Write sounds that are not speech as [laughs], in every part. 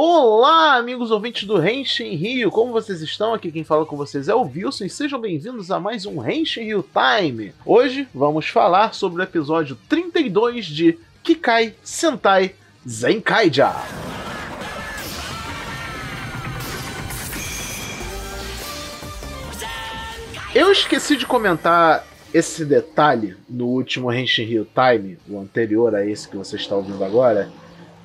Olá, amigos ouvintes do Henshin Rio, como vocês estão? Aqui quem fala com vocês é o Wilson e sejam bem-vindos a mais um Henshin Rio Time. Hoje vamos falar sobre o episódio 32 de Kikai Sentai Zenkaija. Eu esqueci de comentar esse detalhe no último Henshin Rio Time, o anterior a esse que você está ouvindo agora,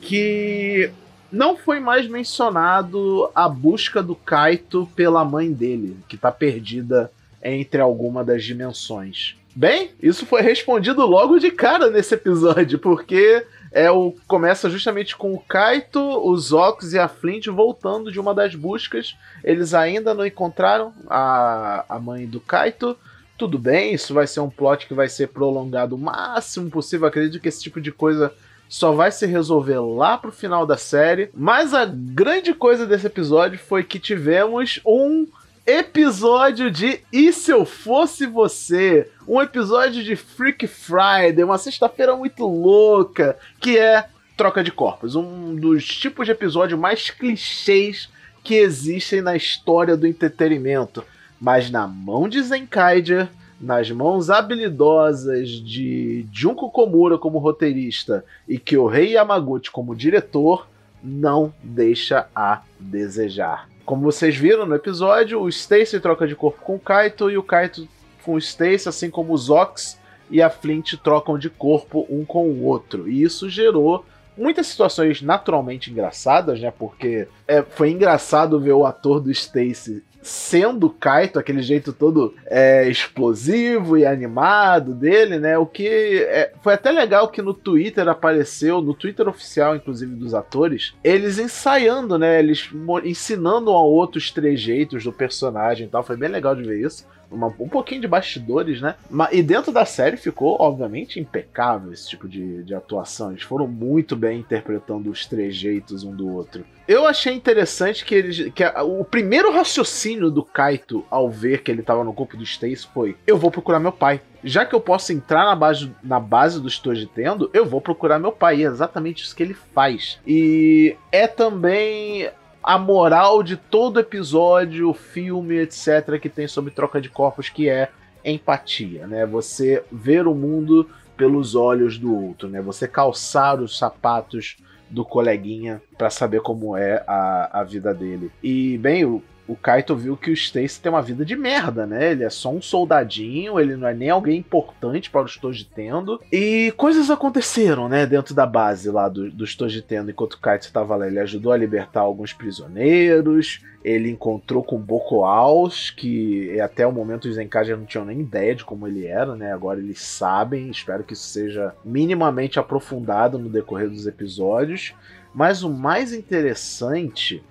que não foi mais mencionado a busca do Kaito pela mãe dele, que está perdida entre alguma das dimensões. Bem, isso foi respondido logo de cara nesse episódio, porque é o começa justamente com o Kaito, os Ox e a Flint voltando de uma das buscas. Eles ainda não encontraram a, a mãe do Kaito. Tudo bem, isso vai ser um plot que vai ser prolongado o máximo possível. Acredito que esse tipo de coisa só vai se resolver lá pro final da série. Mas a grande coisa desse episódio foi que tivemos um episódio de E Se Eu Fosse Você? Um episódio de Freak Friday, uma sexta-feira muito louca, que é troca de corpos. Um dos tipos de episódio mais clichês que existem na história do entretenimento. Mas na mão de Zenkaiger, nas mãos habilidosas de Junko Komura como roteirista e Kyohei Yamaguchi como diretor, não deixa a desejar. Como vocês viram no episódio, o Stacy troca de corpo com o Kaito e o Kaito com o Stacy, assim como os Ox e a Flint trocam de corpo um com o outro. E isso gerou muitas situações naturalmente engraçadas, né? Porque é, foi engraçado ver o ator do Stacy sendo Kaito, aquele jeito todo é, explosivo e animado dele, né? O que é, foi até legal que no Twitter apareceu, no Twitter oficial, inclusive dos atores, eles ensaiando, né? Eles ensinando um ao outro os trejeitos do personagem e tal. Foi bem legal de ver isso uma, um pouquinho de bastidores, né? E dentro da série ficou, obviamente, impecável esse tipo de, de atuação. Eles foram muito bem interpretando os trejeitos um do outro. Eu achei interessante que eles. Que a, o primeiro raciocínio do Kaito ao ver que ele estava no corpo do Stace foi: Eu vou procurar meu pai. Já que eu posso entrar na base, na base do Tendo, eu vou procurar meu pai. E é exatamente isso que ele faz. E é também a moral de todo episódio, filme, etc., que tem sobre troca de corpos, que é empatia, né? Você ver o mundo pelos olhos do outro, né? Você calçar os sapatos do coleguinha para saber como é a, a vida dele. E, bem, o, o Kaito viu que o Stacy tem uma vida de merda, né? Ele é só um soldadinho, ele não é nem alguém importante para os Tojitendo. E coisas aconteceram, né, dentro da base lá do, dos Tojitendo enquanto o Kaito estava lá. Ele ajudou a libertar alguns prisioneiros, ele encontrou com Bokoaus, que até o momento os já não tinham nem ideia de como ele era, né? Agora eles sabem, espero que isso seja minimamente aprofundado no decorrer dos episódios. Mas o mais interessante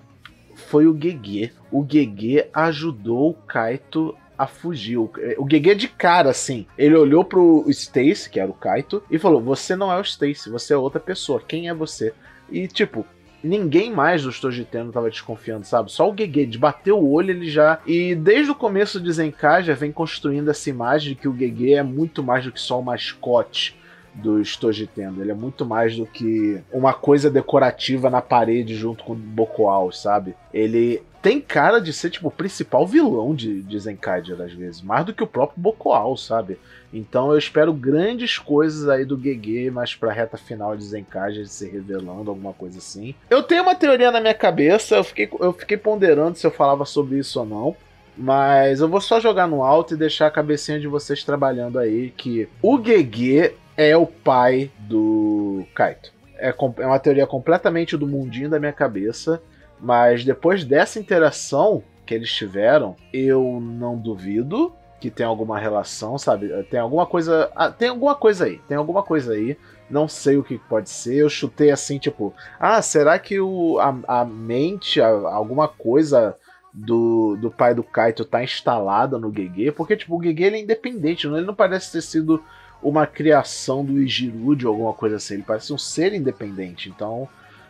foi o Gegê. O Gegê ajudou o Kaito a fugir. O, o Gegê de cara, assim, ele olhou pro Stacy, que era o Kaito, e falou: Você não é o Stacy, você é outra pessoa. Quem é você? E, tipo, ninguém mais dos Tojiteno tava desconfiando, sabe? Só o Gegê, de bater o olho, ele já. E desde o começo de Zenkai já vem construindo essa imagem de que o Gegê é muito mais do que só o mascote do Stojitendo. Ele é muito mais do que uma coisa decorativa na parede junto com o Bokoal, sabe? Ele tem cara de ser, tipo, o principal vilão de, de Zenkaiger, às vezes. Mais do que o próprio Bokoal, sabe? Então eu espero grandes coisas aí do Gege, mais pra reta final de Zenkaiger se revelando, alguma coisa assim. Eu tenho uma teoria na minha cabeça, eu fiquei, eu fiquei ponderando se eu falava sobre isso ou não. Mas eu vou só jogar no alto e deixar a cabecinha de vocês trabalhando aí que o Gege é o pai do Kaito. É, é uma teoria completamente do mundinho da minha cabeça, mas depois dessa interação que eles tiveram, eu não duvido que tem alguma relação, sabe? Tem alguma coisa. Ah, tem alguma coisa aí. Tem alguma coisa aí. Não sei o que pode ser. Eu chutei assim, tipo, ah, será que o, a, a mente, a, alguma coisa do, do pai do Kaito tá instalada no Gege? Porque, tipo, o Gege ele é independente, ele não parece ter sido uma criação do Ijirude ou alguma coisa assim. Ele parece um ser independente. Então,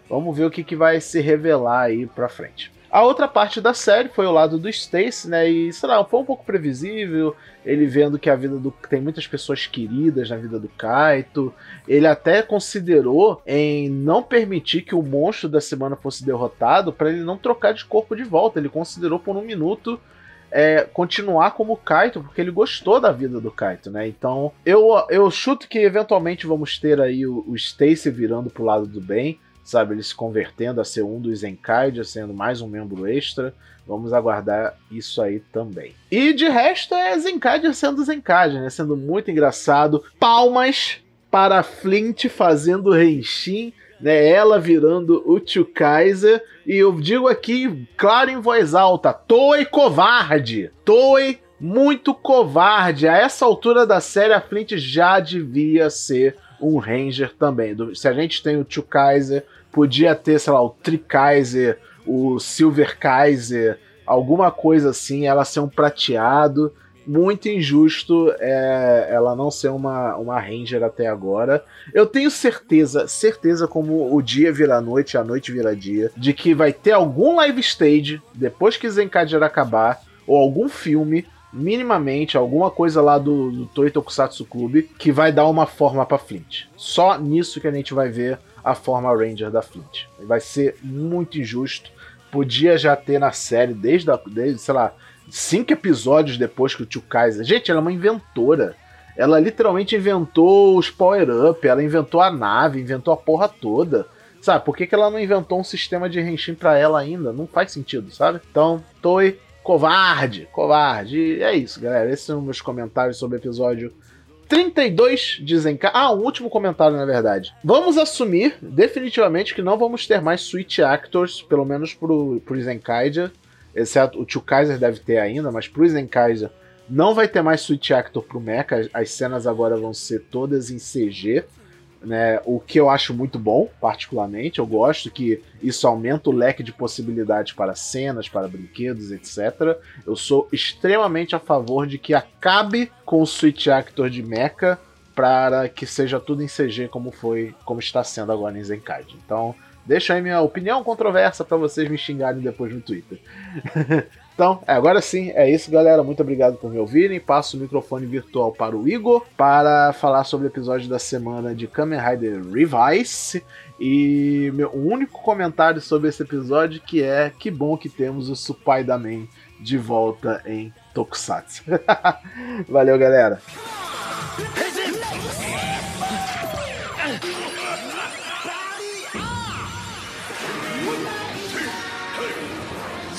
vamos ver o que, que vai se revelar aí pra frente. A outra parte da série foi o lado do Stacy, né? E, sei lá, foi um pouco previsível. Ele vendo que a vida do. tem muitas pessoas queridas na vida do Kaito. Ele até considerou em não permitir que o monstro da semana fosse derrotado para ele não trocar de corpo de volta. Ele considerou por um minuto é, continuar como Kaito, porque ele gostou da vida do Kaito, né? Então, eu, eu chuto que eventualmente vamos ter aí o, o Stacy virando pro lado do bem sabe? Ele se convertendo a ser um dos Zenkaidia, sendo mais um membro extra. Vamos aguardar isso aí também. E de resto é Zenkaidia sendo Zenkaidia, né? Sendo muito engraçado. Palmas para Flint fazendo Renshin, né? Ela virando o Tio Kaiser. E eu digo aqui, claro em voz alta, Toei covarde! Toei muito covarde. A essa altura da série, a Flint já devia ser um Ranger também. Se a gente tem o Tio Kaiser, podia ter, sei lá, o Tri Kaiser, o Silver Kaiser, alguma coisa assim, ela ser um prateado. Muito injusto é, ela não ser uma, uma Ranger até agora. Eu tenho certeza, certeza como o dia vira noite, a noite vira dia, de que vai ter algum live stage depois que Zenkadir acabar, ou algum filme minimamente alguma coisa lá do, do Toei Tokusatsu Clube que vai dar uma forma para Flint. Só nisso que a gente vai ver a forma Ranger da Flint. Vai ser muito injusto. Podia já ter na série desde, a, desde sei lá, cinco episódios depois que o Tio Kaiser. Gente, ela é uma inventora. Ela literalmente inventou os power-up, ela inventou a nave, inventou a porra toda. Sabe, por que, que ela não inventou um sistema de Henshin pra ela ainda? Não faz sentido, sabe? Então, Toei Covarde, covarde. E é isso, galera. Esses são meus comentários sobre o episódio 32 de Zenkai. Ah, um último comentário, na verdade. Vamos assumir definitivamente que não vamos ter mais Switch Actors, pelo menos pro, pro Zenkaiger. Exceto o Tio Kaiser deve ter ainda, mas pro Zenkaiger não vai ter mais Switch Actor pro Mecha. As cenas agora vão ser todas em CG né? O que eu acho muito bom, particularmente. Eu gosto que isso aumenta o leque de possibilidades para cenas, para brinquedos, etc. Eu sou extremamente a favor de que acabe com o Switch Actor de Mecha para que seja tudo em CG como foi, como está sendo agora em Zenkaid. Então, deixa aí minha opinião controversa para vocês me xingarem depois no Twitter. [laughs] Então, é, agora sim, é isso, galera. Muito obrigado por me ouvirem. Passo o microfone virtual para o Igor para falar sobre o episódio da semana de Kamen Rider Revice. E meu único comentário sobre esse episódio que é que bom que temos o Supai da Man de volta em Tokusatsu. [laughs] Valeu, galera.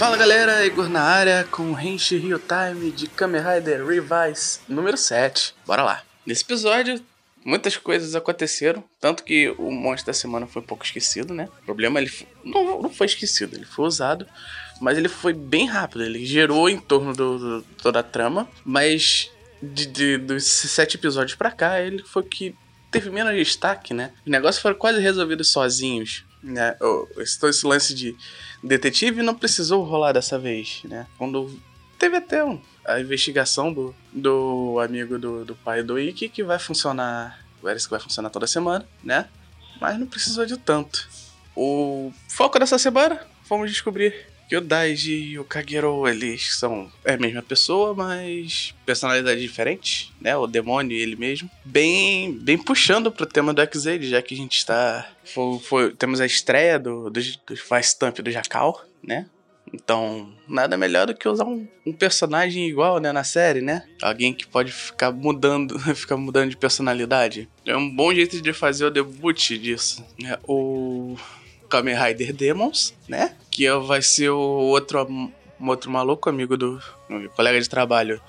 Fala galera, Igor na área com Henshi Rio Time de Kamen Rider Revise número 7. Bora lá. Nesse episódio, muitas coisas aconteceram, tanto que o monstro da semana foi um pouco esquecido, né? O problema ele não, não foi esquecido, ele foi usado, mas ele foi bem rápido, ele gerou em torno do, do toda a trama, mas de, de, dos sete episódios para cá, ele foi que teve menos destaque, né? Os negócios foram quase resolvidos sozinhos, né? Esse, lance de detetive não precisou rolar dessa vez, né? Quando teve até um, a investigação do, do amigo do, do pai do Ikki, que vai funcionar, parece que vai funcionar toda semana, né? Mas não precisou de tanto. O foco dessa semana, vamos descobrir que o Daiji e o Kagero, eles são é a mesma pessoa, mas personalidades diferentes, né? O demônio ele mesmo. Bem, bem puxando pro tema do X-Aid, já que a gente está... Foi, foi, temos a estreia do, do, do Vice do Jacal, né? Então, nada melhor do que usar um, um, personagem igual, né, na série, né? Alguém que pode ficar mudando, [laughs] ficar mudando de personalidade. É um bom jeito de fazer o debut disso. Né? O Kamen Rider Demons, né? Que vai ser o outro, um outro maluco, amigo do colega de trabalho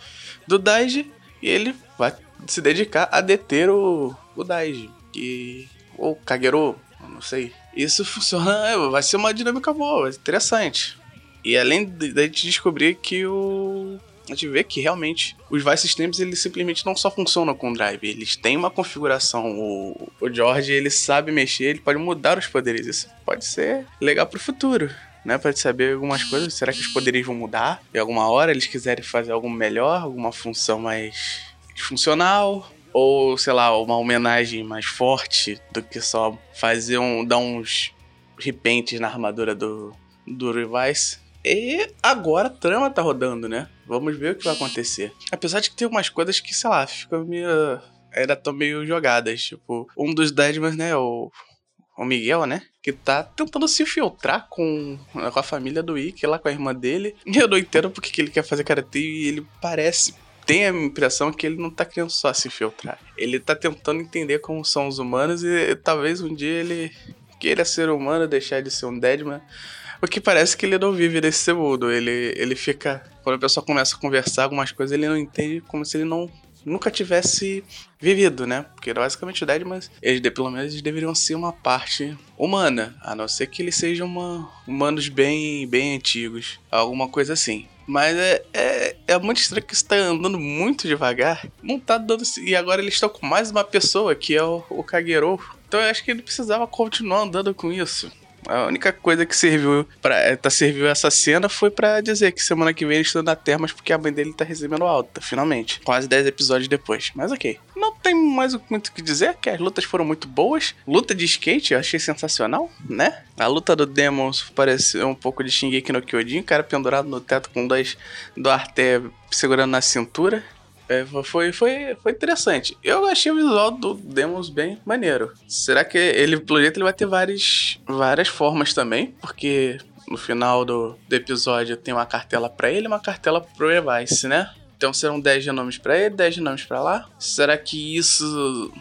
do Daiji. E ele vai se dedicar a deter o, o Daiji. E, ou Kagero, não sei. Isso funciona, [laughs] vai ser uma dinâmica boa, interessante. E além de, de a gente descobrir que o a gente vê que realmente os Vice Systems eles simplesmente não só funcionam com o drive, eles têm uma configuração. O, o George ele sabe mexer, ele pode mudar os poderes. Isso pode ser legal pro futuro. Né, para saber algumas coisas, será que os poderes vão mudar? Em alguma hora eles quiserem fazer algo melhor, alguma função mais funcional, ou sei lá, uma homenagem mais forte do que só fazer um dar uns repentes na armadura do do Revice E agora a trama tá rodando, né? Vamos ver o que vai acontecer. Apesar de que tem umas coisas que, sei lá, ficam meio. Ainda estão meio jogadas. Tipo, um dos Deadmans, né? O, o Miguel, né? Que tá tentando se infiltrar com, com a família do Ikki, lá com a irmã dele. E eu não entendo porque que ele quer fazer karatê e ele parece tem a impressão que ele não tá querendo só se infiltrar. Ele tá tentando entender como são os humanos e talvez um dia ele queira ser humano, deixar de ser um Deadman. O que parece que ele não vive nesse mundo. Ele, ele fica. Quando a pessoa começa a conversar algumas coisas, ele não entende como se ele não nunca tivesse vivido, né? Porque basicamente o Deadman, eles pelo menos eles deveriam ser uma parte humana, a não ser que eles sejam uma, humanos bem, bem antigos, alguma coisa assim. Mas é, é, é muito estranho que está andando muito devagar. Não tá dando. E agora eles estão com mais uma pessoa, que é o, o Kagero. Então eu acho que ele precisava continuar andando com isso. A única coisa que serviu para é, tá, serviu essa cena foi para dizer que semana que vem eles estão na Termas porque a mãe dele tá recebendo alta, finalmente. Quase 10 episódios depois. Mas ok. Não tem mais muito o que dizer, que as lutas foram muito boas. Luta de skate eu achei sensacional, né? A luta do Demons pareceu um pouco de Shingeki no Kyojin, cara pendurado no teto com dois do Arte segurando na cintura. É, foi, foi, foi interessante. Eu achei o visual do Demons bem maneiro. Será que ele, pelo jeito, ele vai ter várias, várias formas também? Porque no final do, do episódio tem uma cartela para ele e uma cartela pro Evice, né? Então serão 10 genomes para ele, 10 genomes para lá. Será que isso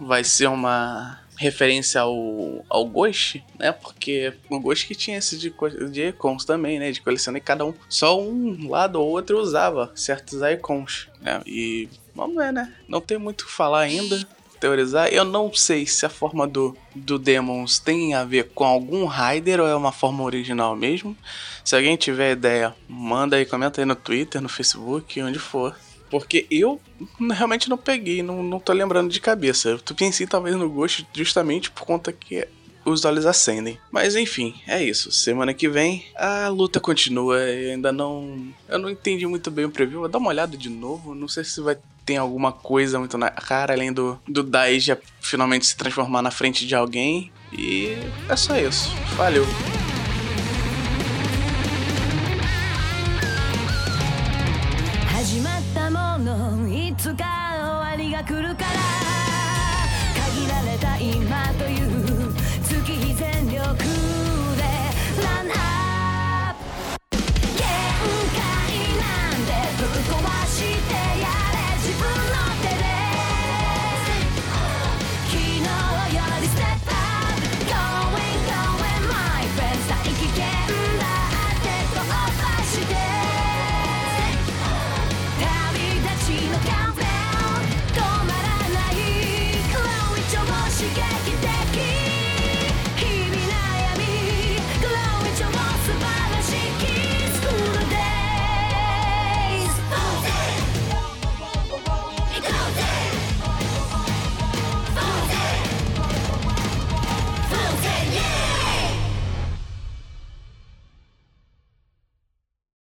vai ser uma referência ao, ao Ghost, né? Porque o Ghost que tinha esse de, de icons também, né? De colecionar e cada um, só um lado ou outro usava certos icons, né? E vamos ver, né? Não tem muito o que falar ainda teorizar. Eu não sei se a forma do, do Demons tem a ver com algum Rider ou é uma forma original mesmo. Se alguém tiver ideia, manda aí, comenta aí no Twitter, no Facebook, onde for. Porque eu realmente não peguei, não, não tô lembrando de cabeça. Eu pensei talvez no gosto justamente por conta que os olhos acendem. Mas enfim, é isso. Semana que vem a luta continua. Eu ainda não. Eu não entendi muito bem o preview. Vou dar uma olhada de novo. Não sei se vai ter alguma coisa muito na cara, além do, do Dai já finalmente se transformar na frente de alguém. E é só isso. Valeu!